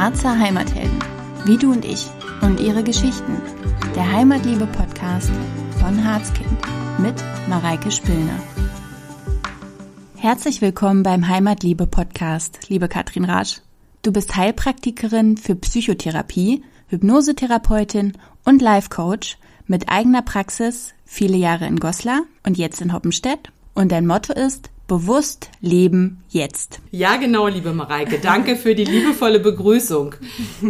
Harzer Heimathelden, wie du und ich und ihre Geschichten. Der Heimatliebe-Podcast von Harzkind mit Mareike Spillner. Herzlich willkommen beim Heimatliebe-Podcast, liebe Katrin Rasch. Du bist Heilpraktikerin für Psychotherapie, Hypnosetherapeutin und Life-Coach mit eigener Praxis, viele Jahre in Goslar und jetzt in Hoppenstedt. Und dein Motto ist Bewusst leben jetzt. Ja, genau, liebe Mareike. Danke für die liebevolle Begrüßung.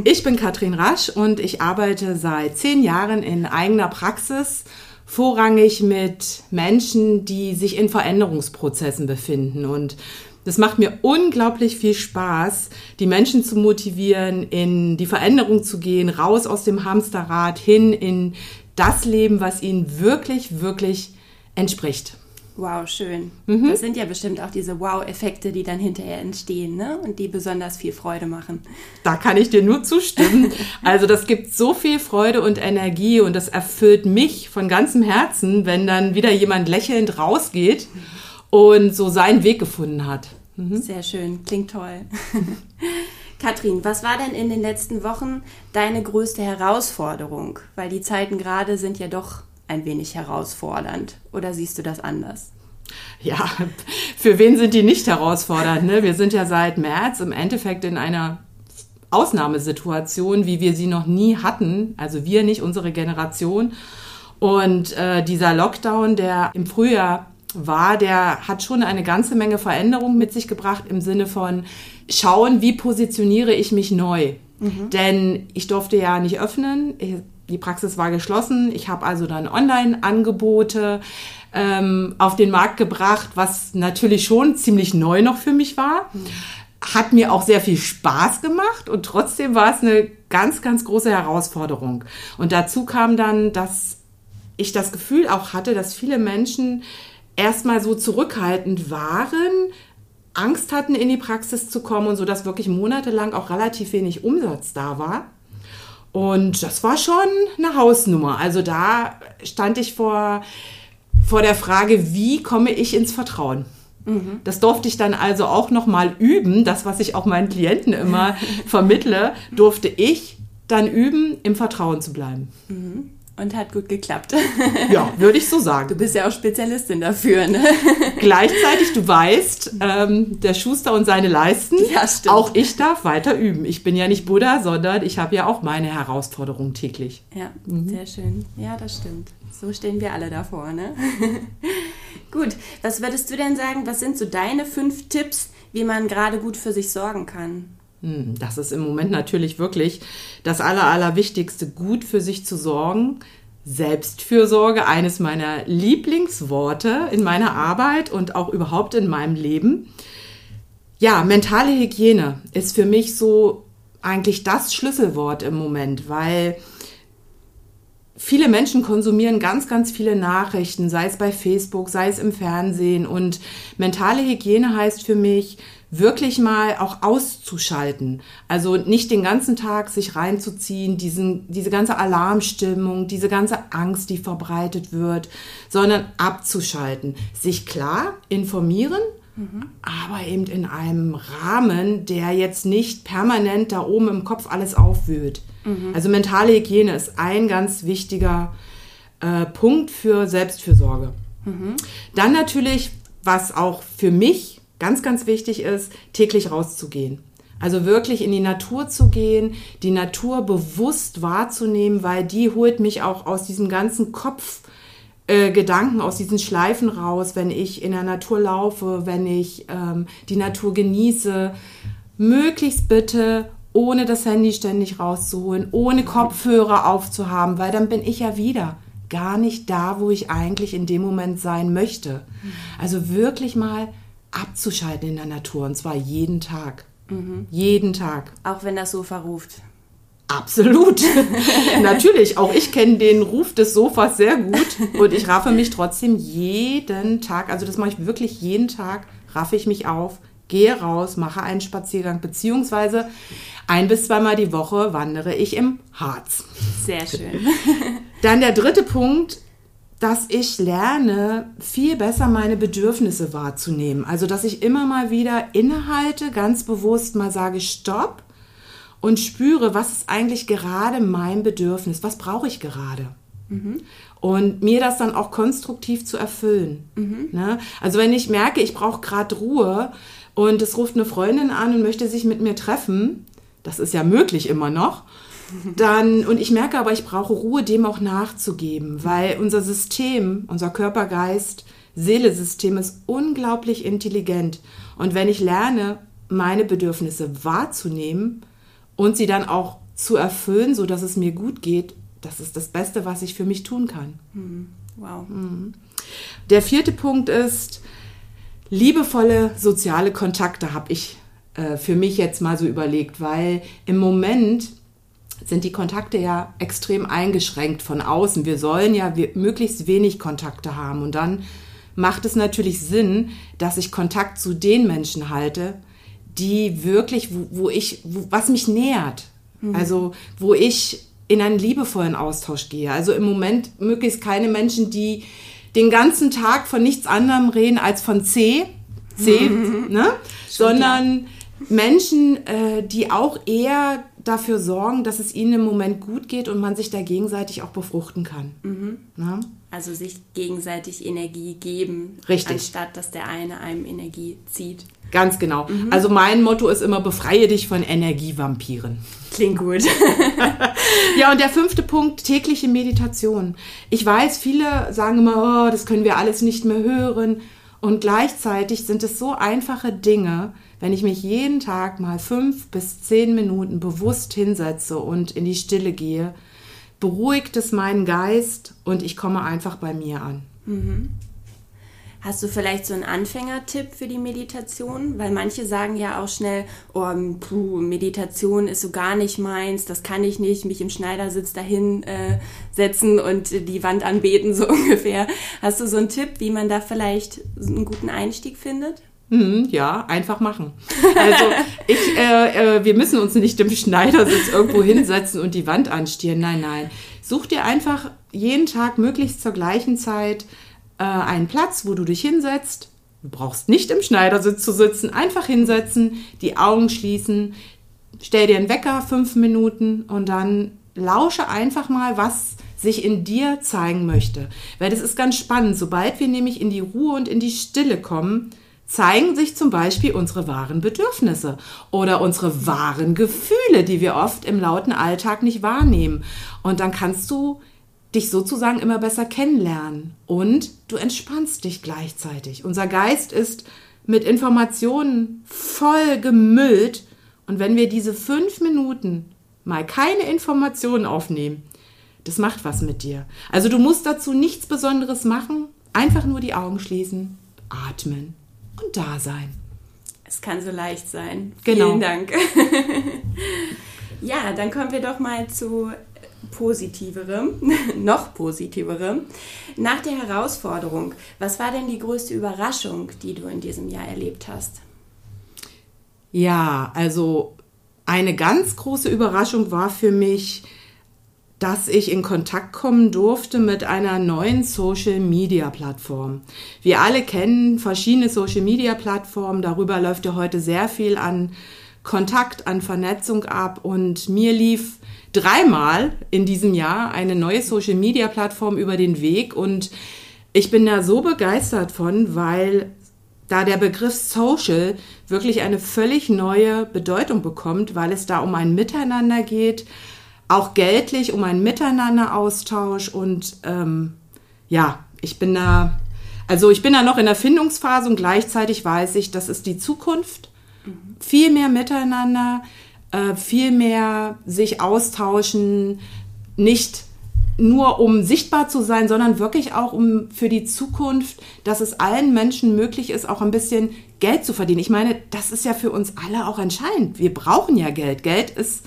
Ich bin Katrin Rasch und ich arbeite seit zehn Jahren in eigener Praxis, vorrangig mit Menschen, die sich in Veränderungsprozessen befinden. Und das macht mir unglaublich viel Spaß, die Menschen zu motivieren, in die Veränderung zu gehen, raus aus dem Hamsterrad, hin in das Leben, was ihnen wirklich, wirklich entspricht. Wow, schön. Mhm. Das sind ja bestimmt auch diese Wow-Effekte, die dann hinterher entstehen ne? und die besonders viel Freude machen. Da kann ich dir nur zustimmen. also das gibt so viel Freude und Energie und das erfüllt mich von ganzem Herzen, wenn dann wieder jemand lächelnd rausgeht und so seinen Weg gefunden hat. Mhm. Sehr schön, klingt toll. Katrin, was war denn in den letzten Wochen deine größte Herausforderung? Weil die Zeiten gerade sind ja doch ein wenig herausfordernd. Oder siehst du das anders? Ja, für wen sind die nicht herausfordernd? Ne? Wir sind ja seit März im Endeffekt in einer Ausnahmesituation, wie wir sie noch nie hatten. Also wir nicht, unsere Generation. Und äh, dieser Lockdown, der im Frühjahr war, der hat schon eine ganze Menge Veränderung mit sich gebracht im Sinne von schauen, wie positioniere ich mich neu. Mhm. Denn ich durfte ja nicht öffnen. Ich, die Praxis war geschlossen. Ich habe also dann Online-Angebote ähm, auf den Markt gebracht, was natürlich schon ziemlich neu noch für mich war. Hat mir auch sehr viel Spaß gemacht und trotzdem war es eine ganz, ganz große Herausforderung. Und dazu kam dann, dass ich das Gefühl auch hatte, dass viele Menschen erstmal so zurückhaltend waren, Angst hatten, in die Praxis zu kommen und so, dass wirklich monatelang auch relativ wenig Umsatz da war. Und das war schon eine Hausnummer. Also da stand ich vor, vor der Frage, wie komme ich ins Vertrauen? Mhm. Das durfte ich dann also auch nochmal üben. Das, was ich auch meinen Klienten immer vermittle, durfte ich dann üben, im Vertrauen zu bleiben. Mhm. Und hat gut geklappt. Ja, würde ich so sagen. Du bist ja auch Spezialistin dafür, ne? Gleichzeitig, du weißt, ähm, der Schuster und seine Leisten. Ja, stimmt. Auch ich darf weiter üben. Ich bin ja nicht Buddha, sondern ich habe ja auch meine Herausforderungen täglich. Ja, mhm. sehr schön. Ja, das stimmt. So stehen wir alle davor, ne? gut, was würdest du denn sagen, was sind so deine fünf Tipps, wie man gerade gut für sich sorgen kann? Hm, das ist im Moment natürlich wirklich das Aller, Allerwichtigste, gut für sich zu sorgen. Selbstfürsorge, eines meiner Lieblingsworte in meiner Arbeit und auch überhaupt in meinem Leben. Ja, mentale Hygiene ist für mich so eigentlich das Schlüsselwort im Moment, weil viele Menschen konsumieren ganz, ganz viele Nachrichten, sei es bei Facebook, sei es im Fernsehen. Und mentale Hygiene heißt für mich, wirklich mal auch auszuschalten. Also nicht den ganzen Tag sich reinzuziehen, diesen, diese ganze Alarmstimmung, diese ganze Angst, die verbreitet wird, sondern abzuschalten. Sich klar informieren, mhm. aber eben in einem Rahmen, der jetzt nicht permanent da oben im Kopf alles aufwühlt. Mhm. Also mentale Hygiene ist ein ganz wichtiger äh, Punkt für Selbstfürsorge. Mhm. Dann natürlich, was auch für mich ganz, ganz wichtig ist, täglich rauszugehen. Also wirklich in die Natur zu gehen, die Natur bewusst wahrzunehmen, weil die holt mich auch aus diesem ganzen Kopf, äh, Gedanken aus diesen Schleifen raus, wenn ich in der Natur laufe, wenn ich ähm, die Natur genieße. Möglichst bitte ohne das Handy ständig rauszuholen, ohne Kopfhörer aufzuhaben, weil dann bin ich ja wieder gar nicht da, wo ich eigentlich in dem Moment sein möchte. Also wirklich mal abzuschalten in der Natur und zwar jeden Tag. Mhm. Jeden Tag. Auch wenn das Sofa ruft. Absolut. Natürlich, auch ich kenne den Ruf des Sofas sehr gut und ich raffe mich trotzdem jeden Tag, also das mache ich wirklich jeden Tag, raffe ich mich auf, gehe raus, mache einen Spaziergang, beziehungsweise ein bis zweimal die Woche wandere ich im Harz. Sehr schön. Dann der dritte Punkt, dass ich lerne, viel besser meine Bedürfnisse wahrzunehmen. Also, dass ich immer mal wieder innehalte, ganz bewusst mal sage, stopp und spüre, was ist eigentlich gerade mein Bedürfnis, was brauche ich gerade. Und mir das dann auch konstruktiv zu erfüllen. Ne? Also wenn ich merke, ich brauche gerade Ruhe und es ruft eine Freundin an und möchte sich mit mir treffen, das ist ja möglich immer noch, dann, und ich merke aber, ich brauche Ruhe, dem auch nachzugeben, weil unser System, unser Körper, Geist, Seelesystem ist unglaublich intelligent. Und wenn ich lerne, meine Bedürfnisse wahrzunehmen und sie dann auch zu erfüllen, so dass es mir gut geht, das ist das Beste, was ich für mich tun kann. Hm. Wow. Der vierte Punkt ist, liebevolle soziale Kontakte habe ich äh, für mich jetzt mal so überlegt, weil im Moment sind die Kontakte ja extrem eingeschränkt von außen. Wir sollen ja möglichst wenig Kontakte haben und dann macht es natürlich Sinn, dass ich Kontakt zu den Menschen halte, die wirklich, wo, wo ich, wo, was mich nähert. Also, wo ich in einen liebevollen Austausch gehe. Also im Moment möglichst keine Menschen, die den ganzen Tag von nichts anderem reden als von C, C, ne? sondern Menschen, äh, die auch eher dafür sorgen, dass es ihnen im Moment gut geht und man sich da gegenseitig auch befruchten kann. Ne? Also sich gegenseitig Energie geben, Richtig. anstatt dass der eine einem Energie zieht. Ganz genau. Also mein Motto ist immer, befreie dich von Energievampiren. Klingt gut. Ja, und der fünfte Punkt, tägliche Meditation. Ich weiß, viele sagen immer, oh, das können wir alles nicht mehr hören. Und gleichzeitig sind es so einfache Dinge, wenn ich mich jeden Tag mal fünf bis zehn Minuten bewusst hinsetze und in die Stille gehe, beruhigt es meinen Geist und ich komme einfach bei mir an. Hast du vielleicht so einen Anfängertipp für die Meditation? Weil manche sagen ja auch schnell, oh, puh, Meditation ist so gar nicht meins, das kann ich nicht, mich im Schneidersitz dahin äh, setzen und die Wand anbeten, so ungefähr. Hast du so einen Tipp, wie man da vielleicht einen guten Einstieg findet? Mhm, ja, einfach machen. Also ich, äh, äh, wir müssen uns nicht im Schneidersitz irgendwo hinsetzen und die Wand anstieren. Nein, nein. Such dir einfach jeden Tag möglichst zur gleichen Zeit äh, einen Platz, wo du dich hinsetzt. Du brauchst nicht im Schneidersitz zu sitzen. Einfach hinsetzen, die Augen schließen, stell dir einen Wecker, fünf Minuten und dann lausche einfach mal, was sich in dir zeigen möchte. Weil das ist ganz spannend. Sobald wir nämlich in die Ruhe und in die Stille kommen, zeigen sich zum Beispiel unsere wahren Bedürfnisse oder unsere wahren Gefühle, die wir oft im lauten Alltag nicht wahrnehmen. Und dann kannst du dich sozusagen immer besser kennenlernen und du entspannst dich gleichzeitig. Unser Geist ist mit Informationen voll gemüllt und wenn wir diese fünf Minuten mal keine Informationen aufnehmen, das macht was mit dir. Also du musst dazu nichts Besonderes machen, einfach nur die Augen schließen, atmen und da sein. Es kann so leicht sein. Genau. Vielen Dank. ja, dann kommen wir doch mal zu positiverem, noch positiverem. Nach der Herausforderung, was war denn die größte Überraschung, die du in diesem Jahr erlebt hast? Ja, also eine ganz große Überraschung war für mich, dass ich in Kontakt kommen durfte mit einer neuen Social-Media-Plattform. Wir alle kennen verschiedene Social-Media-Plattformen, darüber läuft ja heute sehr viel an Kontakt, an Vernetzung ab. Und mir lief dreimal in diesem Jahr eine neue Social-Media-Plattform über den Weg. Und ich bin da so begeistert von, weil da der Begriff Social wirklich eine völlig neue Bedeutung bekommt, weil es da um ein Miteinander geht, auch geldlich um einen Miteinanderaustausch und ähm, ja, ich bin da, also ich bin da noch in der Findungsphase und gleichzeitig weiß ich, das ist die Zukunft. Viel mehr Miteinander, äh, viel mehr sich austauschen, nicht nur um sichtbar zu sein, sondern wirklich auch um für die Zukunft, dass es allen Menschen möglich ist, auch ein bisschen Geld zu verdienen. Ich meine, das ist ja für uns alle auch entscheidend. Wir brauchen ja Geld. Geld ist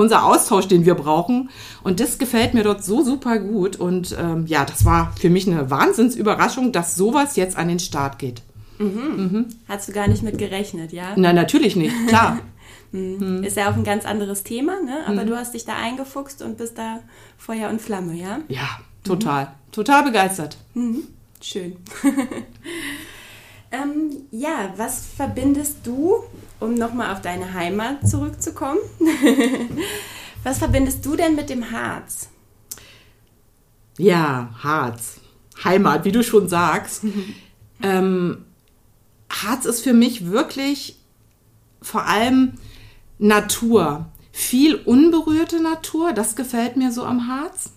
unser Austausch, den wir brauchen. Und das gefällt mir dort so super gut. Und ähm, ja, das war für mich eine Wahnsinnsüberraschung, dass sowas jetzt an den Start geht. Hast du gar nicht mit gerechnet, ja? Na, natürlich nicht, klar. Mhm. Ist ja auch ein ganz anderes Thema, ne? Aber du hast dich da eingefuchst und bist da Feuer und Flamme, ja? ja, total. Total begeistert. Schön. ähm, ja, was verbindest du, um nochmal auf deine Heimat zurückzukommen. Was verbindest du denn mit dem Harz? Ja, Harz. Heimat, wie du schon sagst. ähm, Harz ist für mich wirklich vor allem Natur. Viel unberührte Natur, das gefällt mir so am Harz.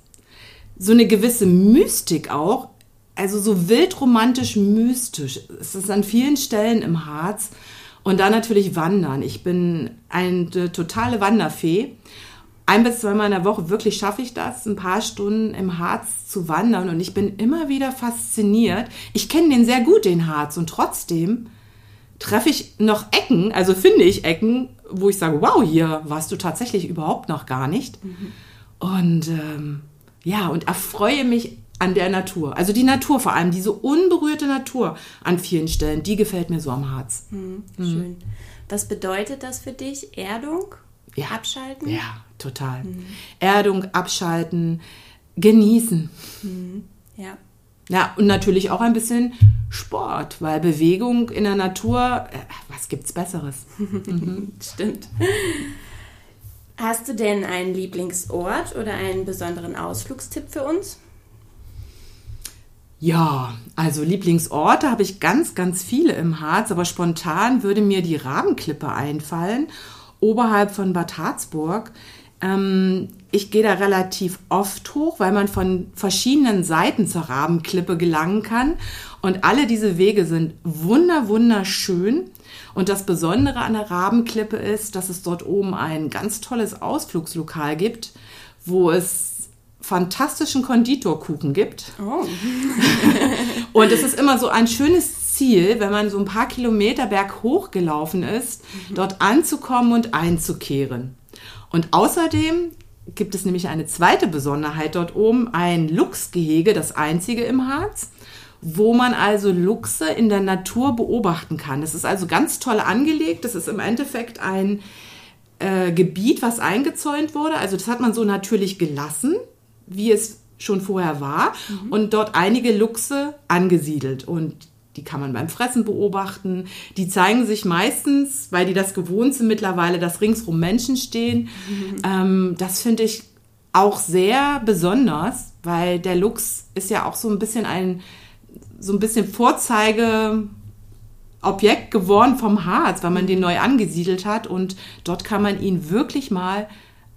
So eine gewisse Mystik auch, also so wildromantisch mystisch. Es ist an vielen Stellen im Harz. Und dann natürlich Wandern. Ich bin eine totale Wanderfee. Ein bis zweimal in der Woche wirklich schaffe ich das, ein paar Stunden im Harz zu wandern. Und ich bin immer wieder fasziniert. Ich kenne den sehr gut, den Harz. Und trotzdem treffe ich noch Ecken, also finde ich Ecken, wo ich sage, wow, hier warst du tatsächlich überhaupt noch gar nicht. Mhm. Und ähm, ja, und erfreue mich an der Natur. Also die Natur vor allem, diese unberührte Natur an vielen Stellen, die gefällt mir so am Herz. Mhm, schön. Mhm. Was bedeutet das für dich? Erdung? Ja. Abschalten? Ja, total. Mhm. Erdung, abschalten, genießen. Mhm. Ja. Ja, und natürlich auch ein bisschen Sport, weil Bewegung in der Natur, äh, was gibt's Besseres? Mhm. Stimmt. Hast du denn einen Lieblingsort oder einen besonderen Ausflugstipp für uns? Ja, also Lieblingsorte habe ich ganz, ganz viele im Harz, aber spontan würde mir die Rabenklippe einfallen, oberhalb von Bad Harzburg. Ähm, ich gehe da relativ oft hoch, weil man von verschiedenen Seiten zur Rabenklippe gelangen kann. Und alle diese Wege sind wunder, wunderschön. Und das Besondere an der Rabenklippe ist, dass es dort oben ein ganz tolles Ausflugslokal gibt, wo es fantastischen Konditorkuchen gibt. Oh. und es ist immer so ein schönes Ziel, wenn man so ein paar Kilometer berghoch gelaufen ist, mhm. dort anzukommen und einzukehren. Und außerdem gibt es nämlich eine zweite Besonderheit dort oben, ein Luchsgehege, das einzige im Harz, wo man also Luchse in der Natur beobachten kann. Das ist also ganz toll angelegt. Das ist im Endeffekt ein äh, Gebiet, was eingezäunt wurde. Also das hat man so natürlich gelassen wie es schon vorher war mhm. und dort einige Luchse angesiedelt und die kann man beim Fressen beobachten. Die zeigen sich meistens, weil die das gewohnt sind mittlerweile, dass ringsrum Menschen stehen. Mhm. Ähm, das finde ich auch sehr besonders, weil der Luchs ist ja auch so ein bisschen ein so ein bisschen Vorzeigeobjekt geworden vom Harz, weil man den neu angesiedelt hat und dort kann man ihn wirklich mal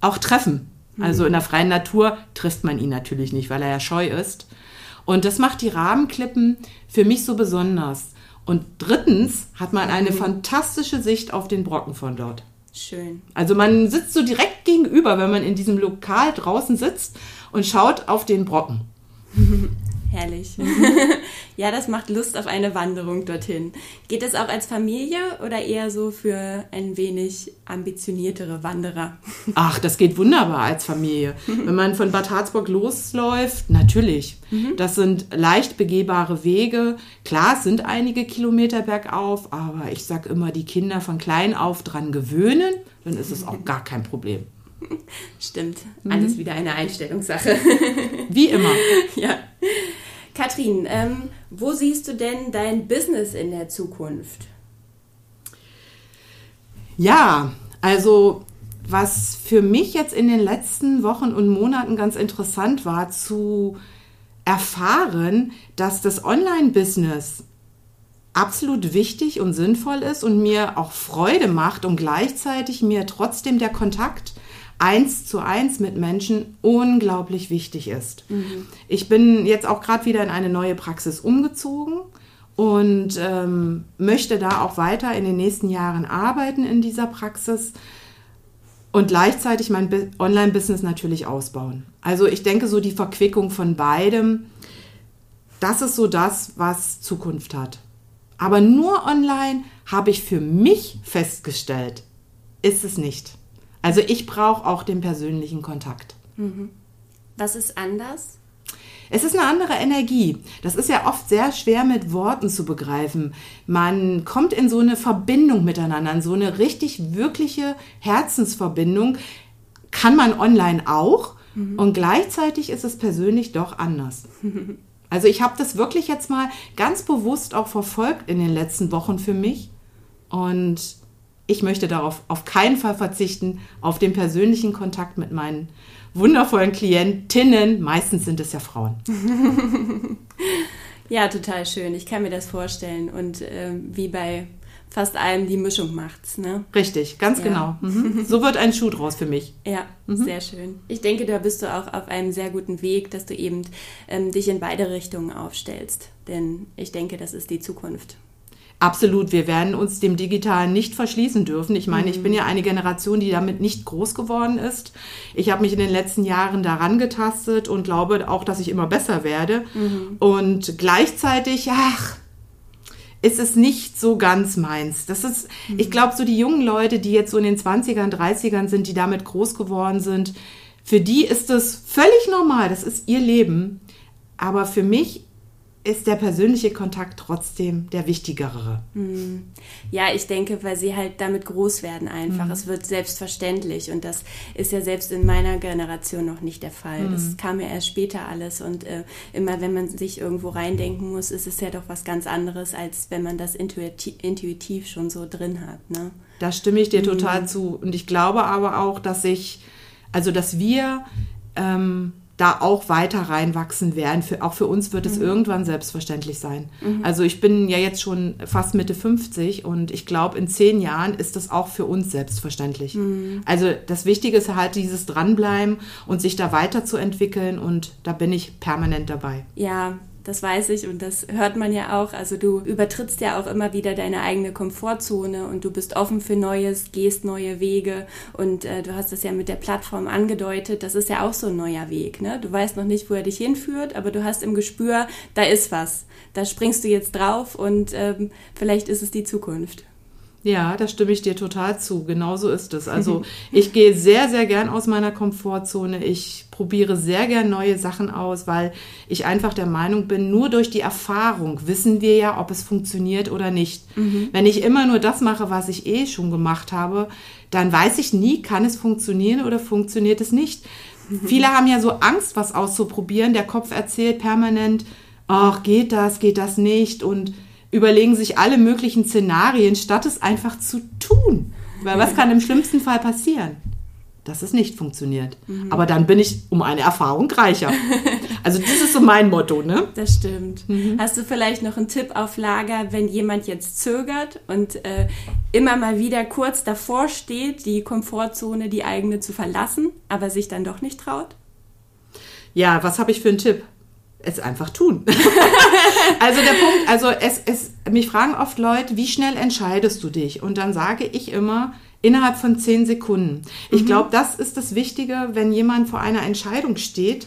auch treffen. Also in der freien Natur trifft man ihn natürlich nicht, weil er ja scheu ist. Und das macht die Rabenklippen für mich so besonders. Und drittens hat man eine mhm. fantastische Sicht auf den Brocken von dort. Schön. Also man sitzt so direkt gegenüber, wenn man in diesem Lokal draußen sitzt und schaut auf den Brocken. Herrlich. ja, das macht Lust auf eine Wanderung dorthin. Geht es auch als Familie oder eher so für ein wenig ambitioniertere Wanderer? Ach, das geht wunderbar als Familie. Wenn man von Bad Harzburg losläuft, natürlich. Mhm. Das sind leicht begehbare Wege. Klar, es sind einige Kilometer bergauf, aber ich sage immer, die Kinder von klein auf dran gewöhnen, dann ist es auch gar kein Problem. Stimmt, alles mhm. wieder eine Einstellungssache. Wie immer. Ja. Katrin, ähm, wo siehst du denn dein Business in der Zukunft? Ja, also was für mich jetzt in den letzten Wochen und Monaten ganz interessant war, zu erfahren, dass das Online-Business absolut wichtig und sinnvoll ist und mir auch Freude macht und gleichzeitig mir trotzdem der Kontakt eins zu eins mit Menschen unglaublich wichtig ist. Mhm. Ich bin jetzt auch gerade wieder in eine neue Praxis umgezogen und ähm, möchte da auch weiter in den nächsten Jahren arbeiten in dieser Praxis und gleichzeitig mein Online-Business natürlich ausbauen. Also ich denke, so die Verquickung von beidem, das ist so das, was Zukunft hat. Aber nur online habe ich für mich festgestellt, ist es nicht. Also ich brauche auch den persönlichen Kontakt. Mhm. Was ist anders? Es ist eine andere Energie. Das ist ja oft sehr schwer mit Worten zu begreifen. Man kommt in so eine Verbindung miteinander, in so eine richtig, wirkliche Herzensverbindung. Kann man online auch. Mhm. Und gleichzeitig ist es persönlich doch anders. Also ich habe das wirklich jetzt mal ganz bewusst auch verfolgt in den letzten Wochen für mich. Und ich möchte darauf auf keinen Fall verzichten, auf den persönlichen Kontakt mit meinen wundervollen Klientinnen. Meistens sind es ja Frauen. ja, total schön. Ich kann mir das vorstellen. Und äh, wie bei fast allem die Mischung macht's, ne? Richtig, ganz ja. genau. Mhm. So wird ein Schuh draus für mich. Ja, mhm. sehr schön. Ich denke, da bist du auch auf einem sehr guten Weg, dass du eben ähm, dich in beide Richtungen aufstellst. Denn ich denke, das ist die Zukunft. Absolut, wir werden uns dem Digitalen nicht verschließen dürfen. Ich meine, mhm. ich bin ja eine Generation, die damit nicht groß geworden ist. Ich habe mich in den letzten Jahren daran getastet und glaube auch, dass ich immer besser werde. Mhm. Und gleichzeitig, ach, ist es nicht so ganz meins. Das ist, mhm. ich glaube, so die jungen Leute, die jetzt so in den 20ern, 30ern sind, die damit groß geworden sind, für die ist es völlig normal. Das ist ihr Leben. Aber für mich ist der persönliche Kontakt trotzdem der wichtigere. Hm. Ja, ich denke, weil sie halt damit groß werden einfach. Mhm. Es wird selbstverständlich und das ist ja selbst in meiner Generation noch nicht der Fall. Mhm. Das kam ja erst später alles und äh, immer wenn man sich irgendwo reindenken muss, ist es ja doch was ganz anderes, als wenn man das intuitiv, intuitiv schon so drin hat. Ne? Da stimme ich dir mhm. total zu und ich glaube aber auch, dass ich, also dass wir ähm, da auch weiter reinwachsen werden. Für, auch für uns wird es mhm. irgendwann selbstverständlich sein. Mhm. Also ich bin ja jetzt schon fast Mitte 50 und ich glaube, in zehn Jahren ist das auch für uns selbstverständlich. Mhm. Also das Wichtige ist halt dieses Dranbleiben und sich da weiterzuentwickeln und da bin ich permanent dabei. Ja, das weiß ich und das hört man ja auch. Also du übertrittst ja auch immer wieder deine eigene Komfortzone und du bist offen für Neues, gehst neue Wege und äh, du hast es ja mit der Plattform angedeutet. Das ist ja auch so ein neuer Weg. Ne? Du weißt noch nicht, wo er dich hinführt, aber du hast im Gespür, da ist was. Da springst du jetzt drauf und ähm, vielleicht ist es die Zukunft. Ja, da stimme ich dir total zu. Genauso ist es. Also ich gehe sehr, sehr gern aus meiner Komfortzone. Ich probiere sehr gern neue Sachen aus, weil ich einfach der Meinung bin, nur durch die Erfahrung wissen wir ja, ob es funktioniert oder nicht. Mhm. Wenn ich immer nur das mache, was ich eh schon gemacht habe, dann weiß ich nie, kann es funktionieren oder funktioniert es nicht. Mhm. Viele haben ja so Angst, was auszuprobieren. Der Kopf erzählt permanent, ach, geht das, geht das nicht und überlegen sich alle möglichen Szenarien, statt es einfach zu tun. Weil was kann im schlimmsten Fall passieren? Dass es nicht funktioniert. Mhm. Aber dann bin ich um eine Erfahrung reicher. Also das ist so mein Motto, ne? Das stimmt. Mhm. Hast du vielleicht noch einen Tipp auf Lager, wenn jemand jetzt zögert und äh, immer mal wieder kurz davor steht, die Komfortzone, die eigene zu verlassen, aber sich dann doch nicht traut? Ja, was habe ich für einen Tipp? Es einfach tun. also der Punkt, also es, es, mich fragen oft Leute, wie schnell entscheidest du dich? Und dann sage ich immer, innerhalb von zehn Sekunden. Ich mhm. glaube, das ist das Wichtige, wenn jemand vor einer Entscheidung steht.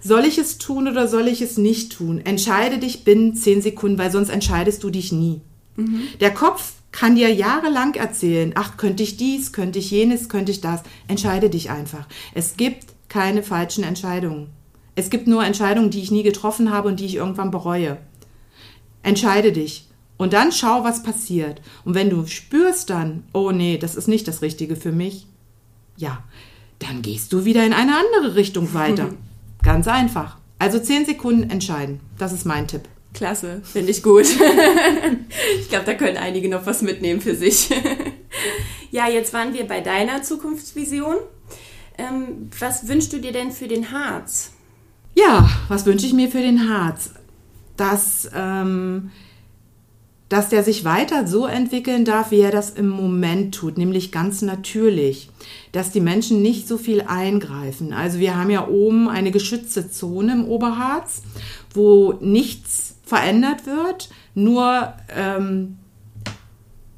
Soll ich es tun oder soll ich es nicht tun? Entscheide dich binnen zehn Sekunden, weil sonst entscheidest du dich nie. Mhm. Der Kopf kann dir jahrelang erzählen, ach, könnte ich dies, könnte ich jenes, könnte ich das. Entscheide dich einfach. Es gibt keine falschen Entscheidungen. Es gibt nur Entscheidungen, die ich nie getroffen habe und die ich irgendwann bereue. Entscheide dich. Und dann schau, was passiert. Und wenn du spürst dann, oh nee, das ist nicht das Richtige für mich, ja, dann gehst du wieder in eine andere Richtung weiter. Ganz einfach. Also zehn Sekunden entscheiden. Das ist mein Tipp. Klasse, finde ich gut. ich glaube, da können einige noch was mitnehmen für sich. ja, jetzt waren wir bei deiner Zukunftsvision. Ähm, was wünschst du dir denn für den Harz? Ja, was wünsche ich mir für den Harz? Dass, ähm, dass der sich weiter so entwickeln darf, wie er das im Moment tut, nämlich ganz natürlich. Dass die Menschen nicht so viel eingreifen. Also wir haben ja oben eine geschützte Zone im Oberharz, wo nichts verändert wird, nur ähm,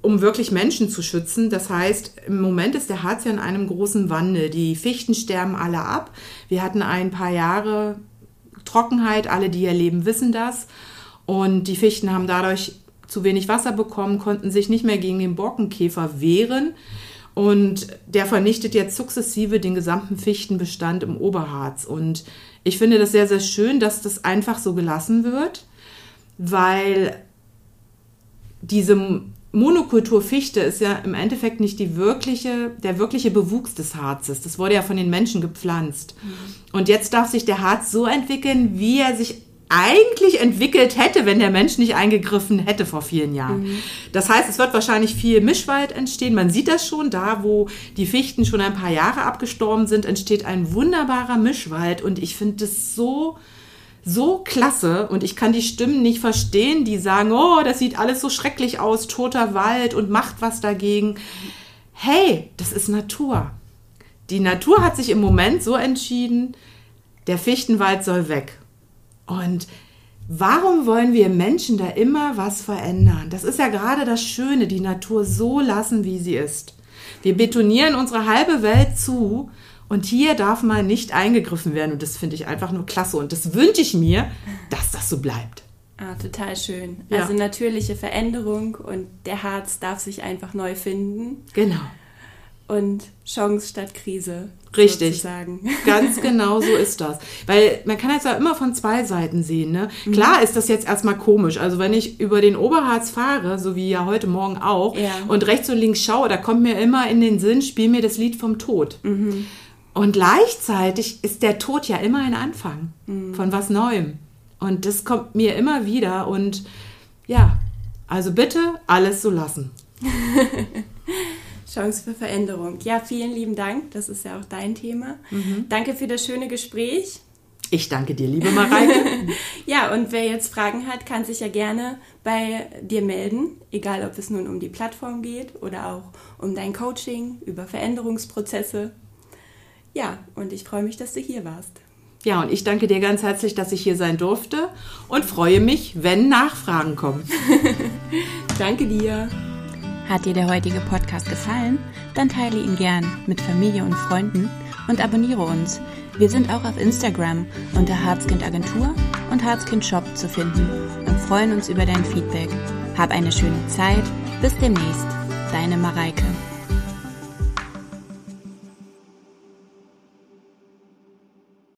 um wirklich Menschen zu schützen. Das heißt, im Moment ist der Harz ja in einem großen Wandel. Die Fichten sterben alle ab. Wir hatten ein paar Jahre Trockenheit. Alle, die hier leben, wissen das. Und die Fichten haben dadurch zu wenig Wasser bekommen, konnten sich nicht mehr gegen den Borkenkäfer wehren. Und der vernichtet jetzt sukzessive den gesamten Fichtenbestand im Oberharz. Und ich finde das sehr, sehr schön, dass das einfach so gelassen wird, weil diese Monokulturfichte ist ja im Endeffekt nicht die wirkliche, der wirkliche Bewuchs des Harzes. Das wurde ja von den Menschen gepflanzt. Mhm. Und jetzt darf sich der Harz so entwickeln, wie er sich eigentlich entwickelt hätte, wenn der Mensch nicht eingegriffen hätte vor vielen Jahren. Mhm. Das heißt, es wird wahrscheinlich viel Mischwald entstehen. Man sieht das schon, da wo die Fichten schon ein paar Jahre abgestorben sind, entsteht ein wunderbarer Mischwald. Und ich finde das so, so klasse. Und ich kann die Stimmen nicht verstehen, die sagen, oh, das sieht alles so schrecklich aus, toter Wald und macht was dagegen. Hey, das ist Natur. Die Natur hat sich im Moment so entschieden, der Fichtenwald soll weg. Und warum wollen wir Menschen da immer was verändern? Das ist ja gerade das Schöne, die Natur so lassen, wie sie ist. Wir betonieren unsere halbe Welt zu und hier darf mal nicht eingegriffen werden. Und das finde ich einfach nur klasse. Und das wünsche ich mir, dass das so bleibt. Ah, total schön. Ja. Also natürliche Veränderung und der Harz darf sich einfach neu finden. Genau und Chance statt Krise. Richtig. Sozusagen. Ganz genau so ist das. Weil man kann jetzt ja immer von zwei Seiten sehen. Ne? Mhm. Klar ist das jetzt erstmal komisch. Also wenn ich über den Oberharz fahre, so wie ja heute Morgen auch, ja. und rechts und links schaue, da kommt mir immer in den Sinn, spiel mir das Lied vom Tod. Mhm. Und gleichzeitig ist der Tod ja immer ein Anfang mhm. von was Neuem. Und das kommt mir immer wieder. Und ja, also bitte alles so lassen. Chance für Veränderung. Ja, vielen lieben Dank. Das ist ja auch dein Thema. Mhm. Danke für das schöne Gespräch. Ich danke dir, liebe Mareike. ja, und wer jetzt Fragen hat, kann sich ja gerne bei dir melden, egal ob es nun um die Plattform geht oder auch um dein Coaching, über Veränderungsprozesse. Ja, und ich freue mich, dass du hier warst. Ja, und ich danke dir ganz herzlich, dass ich hier sein durfte und freue mich, wenn Nachfragen kommen. danke dir. Hat dir der heutige Podcast gefallen? Dann teile ihn gern mit Familie und Freunden und abonniere uns. Wir sind auch auf Instagram unter Harzkind Agentur und Harzkind Shop zu finden und freuen uns über dein Feedback. Hab eine schöne Zeit. Bis demnächst. Deine Mareike.